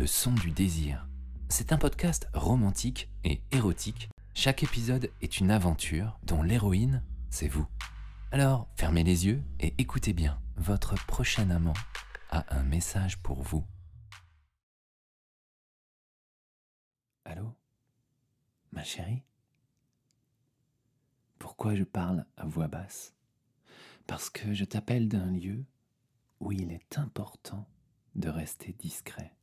Le son du désir. C'est un podcast romantique et érotique. Chaque épisode est une aventure dont l'héroïne, c'est vous. Alors, fermez les yeux et écoutez bien. Votre prochain amant a un message pour vous. Allô? Ma chérie? Pourquoi je parle à voix basse? Parce que je t'appelle d'un lieu où il est important de rester discret.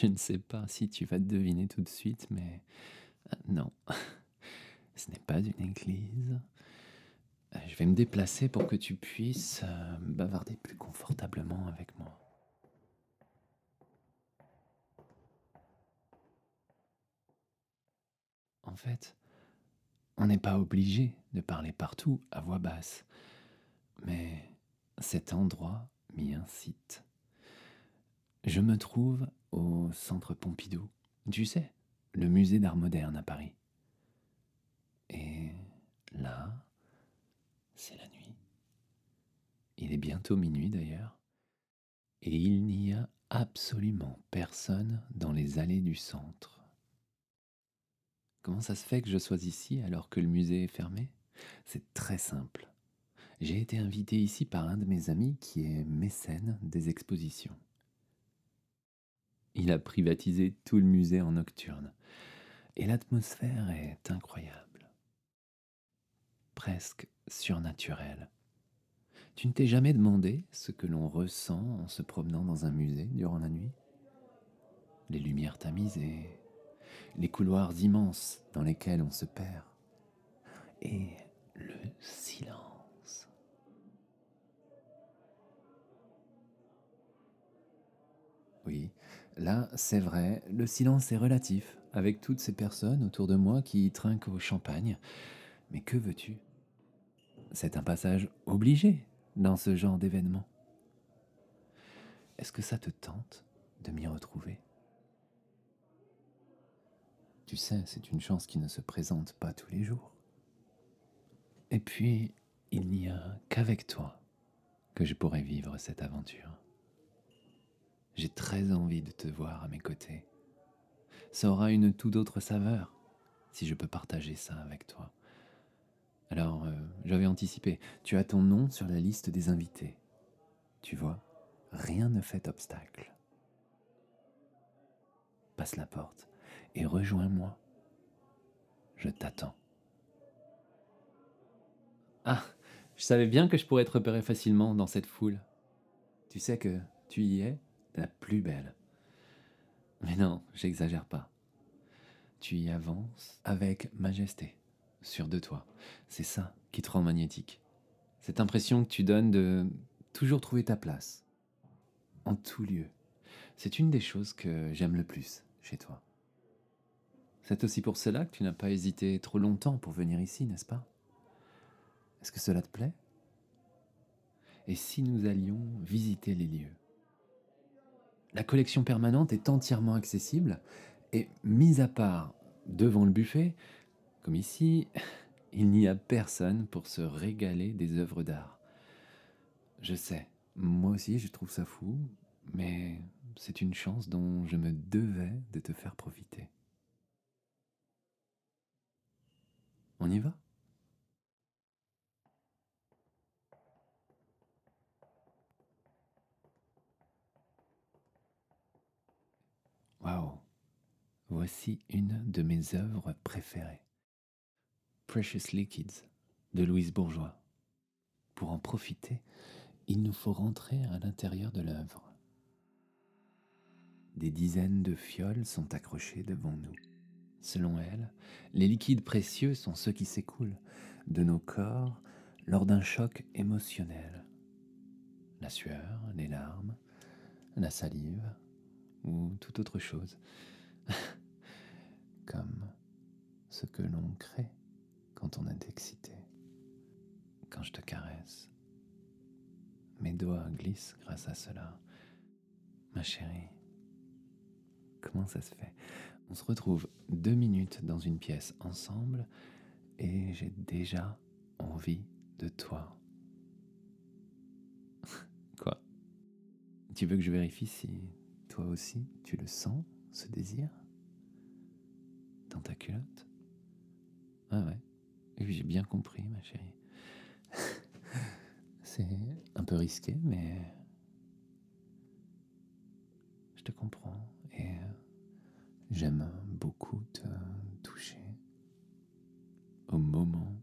Je ne sais pas si tu vas deviner tout de suite, mais euh, non, ce n'est pas une église. Euh, Je vais me déplacer pour que tu puisses euh, bavarder plus confortablement avec moi. En fait, on n'est pas obligé de parler partout à voix basse, mais cet endroit m'y incite. Je me trouve au centre Pompidou, tu sais, le musée d'art moderne à Paris. Et là, c'est la nuit. Il est bientôt minuit d'ailleurs. Et il n'y a absolument personne dans les allées du centre. Comment ça se fait que je sois ici alors que le musée est fermé? C'est très simple. J'ai été invité ici par un de mes amis qui est mécène des expositions. Il a privatisé tout le musée en nocturne. Et l'atmosphère est incroyable. Presque surnaturelle. Tu ne t'es jamais demandé ce que l'on ressent en se promenant dans un musée durant la nuit? Les lumières tamisées, les couloirs immenses dans lesquels on se perd, et le silence. Oui, là, c'est vrai, le silence est relatif, avec toutes ces personnes autour de moi qui trinquent au champagne. Mais que veux-tu? C'est un passage obligé dans ce genre d'événement. Est-ce que ça te tente de m'y retrouver? Tu sais, c'est une chance qui ne se présente pas tous les jours. Et puis, il n'y a qu'avec toi que je pourrais vivre cette aventure. J'ai très envie de te voir à mes côtés. Ça aura une toute autre saveur si je peux partager ça avec toi. Alors, euh, j'avais anticipé. Tu as ton nom sur la liste des invités. Tu vois, rien ne fait obstacle. Passe la porte et rejoins-moi. Je t'attends. Ah, je savais bien que je pourrais te repérer facilement dans cette foule. Tu sais que tu y es la plus belle. Mais non, j'exagère pas. Tu y avances avec majesté, sûr de toi. C'est ça qui te rend magnétique. Cette impression que tu donnes de toujours trouver ta place, en tout lieu. C'est une des choses que j'aime le plus chez toi. C'est aussi pour cela que tu n'as pas hésité trop longtemps pour venir ici, n'est-ce pas? Est-ce que cela te plaît? Et si nous allions visiter les lieux? La collection permanente est entièrement accessible et, mis à part devant le buffet, comme ici, il n'y a personne pour se régaler des œuvres d'art. Je sais, moi aussi je trouve ça fou, mais c'est une chance dont je me devais de te faire profiter. On y va? Waouh Voici une de mes œuvres préférées. Precious Liquids de Louise Bourgeois. Pour en profiter, il nous faut rentrer à l'intérieur de l'œuvre. Des dizaines de fioles sont accrochées devant nous. Selon elle, les liquides précieux sont ceux qui s'écoulent de nos corps lors d'un choc émotionnel. La sueur, les larmes, la salive, ou toute autre chose, comme ce que l'on crée quand on est excité. Quand je te caresse, mes doigts glissent grâce à cela. Ma chérie, comment ça se fait? On se retrouve deux minutes dans une pièce ensemble et j'ai déjà envie de toi. Quoi? Tu veux que je vérifie si Toi aussi, tu le sens, ce désir Dans ta culotte? Ah ouais. Oui, j'ai bien compris, ma chérie. C'est un peu risqué, mais je te comprends et j'aime beaucoup te toucher au moment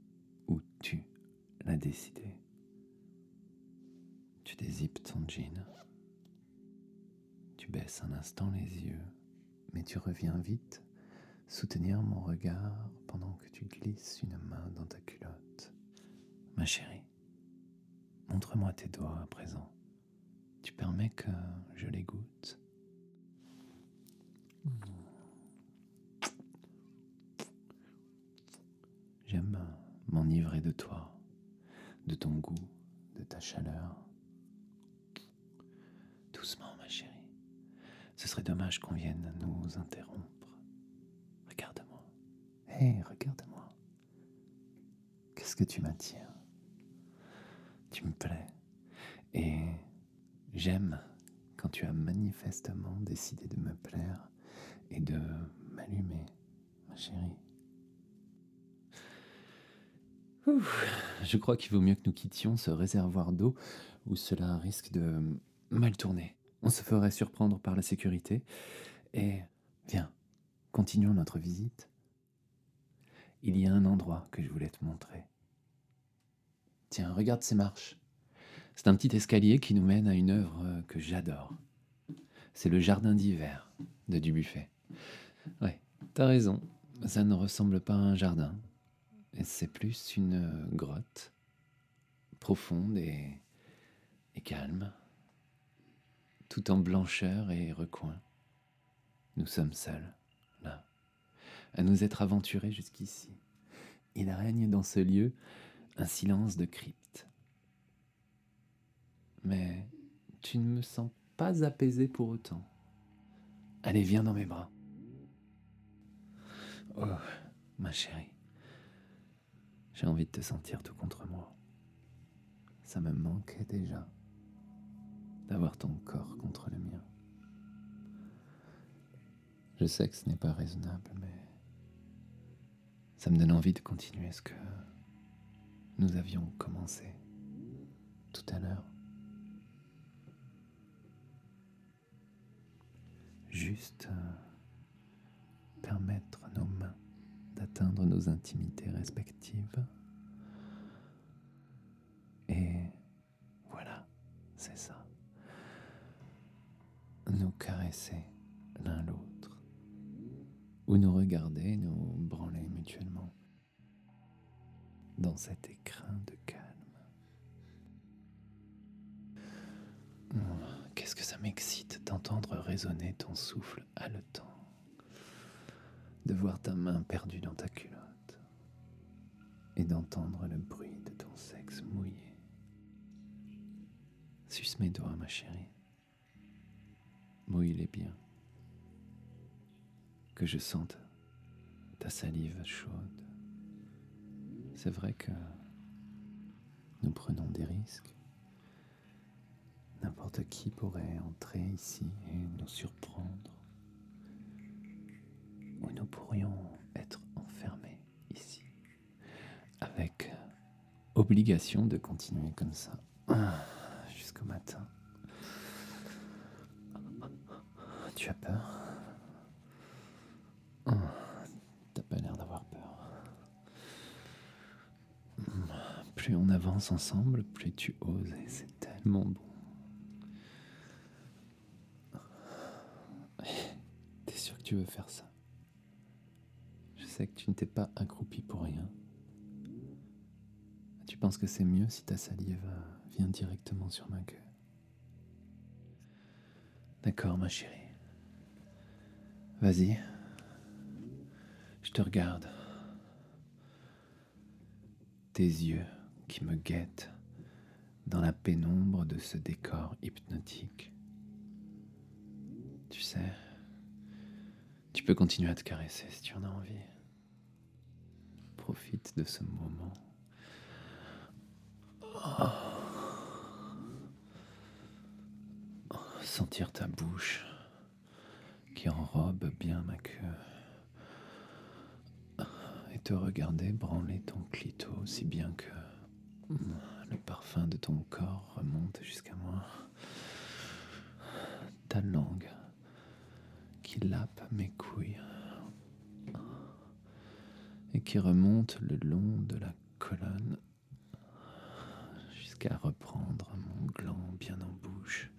où tu l'as décidé. Tu dézippes ton jean. Tu baisses un instant les yeux, mais tu reviens vite soutenir mon regard pendant que tu glisses une main dans ta culotte. Ma chérie, montre-moi tes doigts à présent. Tu permets que je les goûte. J'aime m'enivrer de toi, de ton goût, de ta chaleur. Doucement. Ce serait dommage qu'on vienne nous interrompre. Regarde-moi. Hé, regarde-moi. Qu'est-ce que tu m'attires Tu me plais. Et j'aime quand tu as manifestement décidé de me plaire et de m'allumer, ma chérie. je crois qu'il vaut mieux que nous quittions ce réservoir d'eau où cela risque de mal tourner. On se ferait surprendre par la sécurité. Et viens, continuons notre visite. Il y a un endroit que je voulais te montrer. Tiens, regarde ces marches. C'est un petit escalier qui nous mène à une œuvre que j'adore. C'est le jardin d'hiver de Dubuffet. Ouais, t'as raison. Ça ne ressemble pas à un jardin. C'est plus une grotte profonde et, et calme tout en blancheur et recoin. Nous sommes seuls, là, à nous être aventurés jusqu'ici. Il règne dans ce lieu un silence de crypte. Mais tu ne me sens pas apaisé pour autant. Allez, viens dans mes bras. Oh, ma chérie, j'ai envie de te sentir tout contre moi. Ça me manquait déjà d'avoir ton corps contre le mien. Je sais que ce n'est pas raisonnable, mais ça me donne envie de continuer ce que nous avions commencé tout à l'heure. Juste euh, permettre nos mains d'atteindre nos intimités respectives. Et voilà, c'est ça nous caresser l'un l'autre, ou nous regarder, nous branler mutuellement. Dans cet écrin de calme. Qu'est-ce que ça m'excite d'entendre résonner ton souffle haletant, de voir ta main perdue dans ta culotte. Et d'entendre le bruit de ton sexe mouillé. Suce mes doigts, ma chérie il est bien. Que je sente ta salive chaude. C'est vrai que nous prenons des risques. N'importe qui pourrait entrer ici et nous surprendre. Ou nous pourrions être enfermés ici. Avec obligation de continuer comme ça jusqu'au matin. Tu as peur T'as pas l'air d'avoir peur. Plus on avance ensemble, plus tu oses et c'est tellement bon. T'es sûr que tu veux faire ça? Je sais que tu ne t'es pas accroupi pour rien. Tu penses que c'est mieux si ta salive vient directement sur ma queue? D'accord, ma chérie. Vas-y. Je te regarde. Tes yeux qui me guettent dans la pénombre de ce décor hypnotique. Tu sais, tu peux continuer à te caresser si tu en as envie. Profite de ce moment. Sentir ta bouche enrobe bien ma queue et te regarder branler ton clito si bien que le parfum de ton corps remonte jusqu'à moi. Ta langue qui lappe mes couilles et qui remonte le long de la colonne jusqu'à reprendre mon gland bien en bouche.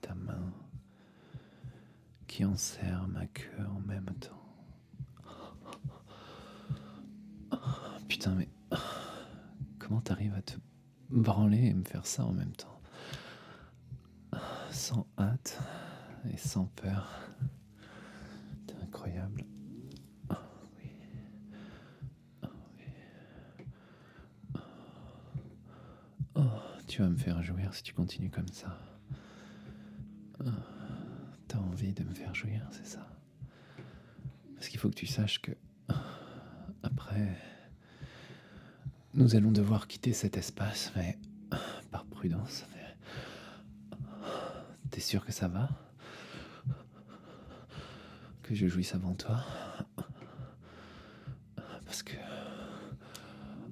Ta main qui enserre ma queue en même temps. Putain, mais comment t'arrives à te branler et me faire ça en même temps? Sans hâte et sans peur. C'est incroyable. Oh, oui. Oh, oui. Oh, tu vas me faire jouir si tu continues comme ça. Oh, T'as envie de me faire jouir, c'est ça Parce qu'il faut que tu saches que après, nous allons devoir quitter cet espace, mais par prudence. T'es sûr que ça va? Que je jouisse avant toi? Parce que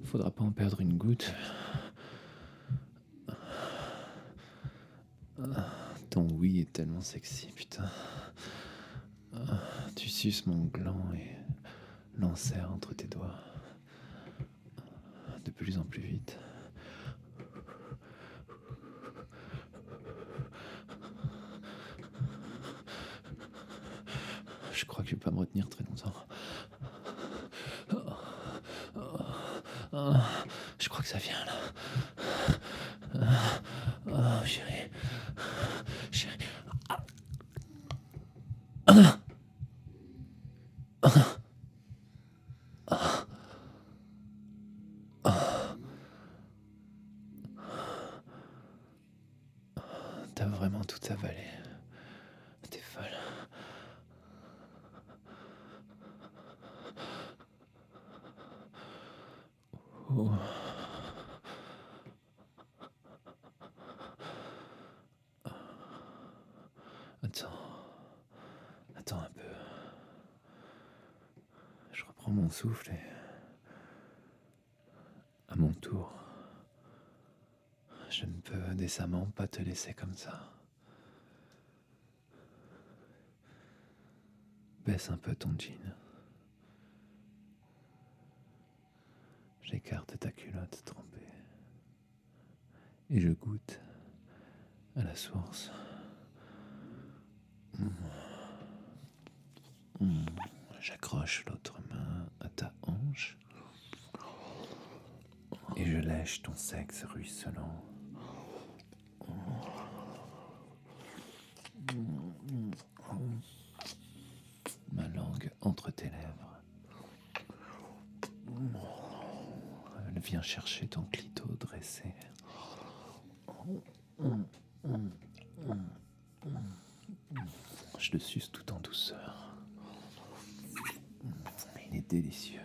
faudra pas en perdre une goutte. Ton oui est tellement sexy, putain. Tu suces mon gland et l'enserres entre tes doigts. De plus en plus vite. Je crois que je vais pas me retenir très longtemps. Je crois que ça vient là. Oh, chérie. Chérie. T'as vraiment tout avalé. T'es folle. Attends. Attends un peu. Je reprends mon souffle et. À mon tour. Je ne peux décemment pas te laisser comme ça. Baisse un peu ton jean. J'écarte ta culotte trempée. Et je goûte à la source. Mm. Mm. J'accroche l'autre main à ta hanche. Et je lèche ton sexe ruisselant. Ma langue entre tes lèvres. Chercher ton clito dressé. Je le suce tout en douceur. Il est délicieux.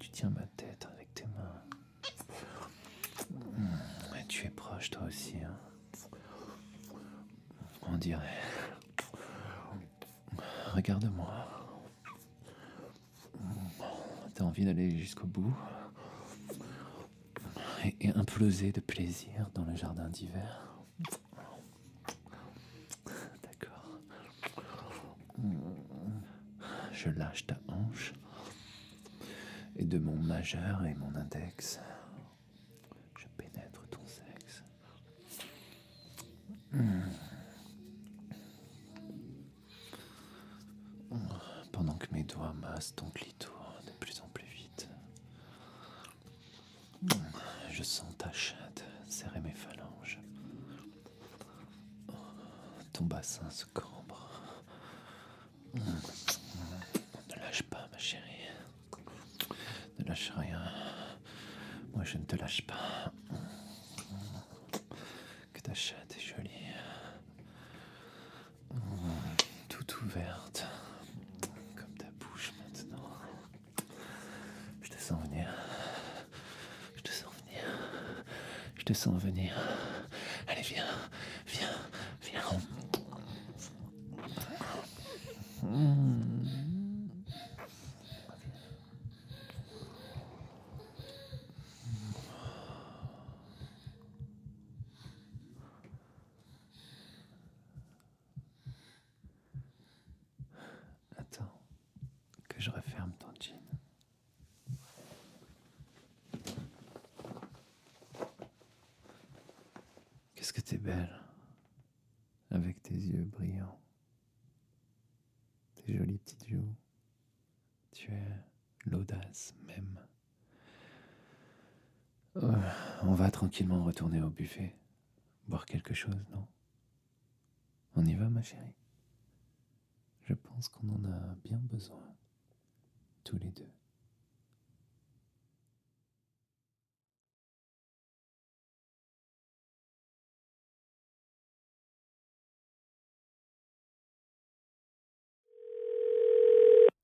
Tu tiens ma tête avec tes mains. Et tu es proche toi aussi. hein. On dirait. Regarde-moi. Envie d'aller jusqu'au bout et, et imploser de plaisir dans le jardin d'hiver. D'accord. Je lâche ta hanche et de mon majeur et mon index, je pénètre ton sexe. Pendant que mes doigts massent ton clito de plus en plus vite. Je sens ta chatte serrer mes phalanges. Ton bassin se cambre. Ne lâche pas, ma chérie. Ne lâche rien. Moi, je ne te lâche pas. Que ta chatte est jolie. Toute ouverte. Comme ta bouche maintenant. Je te sens venir. Je te sens venir. Je te sens venir. Allez, viens, viens, viens. Attends, que je referme ton jean. Qu'est-ce que t'es avec tes yeux brillants, tes jolies petites joues. Tu es l'audace même. Euh, on va tranquillement retourner au buffet, boire quelque chose, non? On y va, ma chérie? Je pense qu'on en a bien besoin, tous les deux.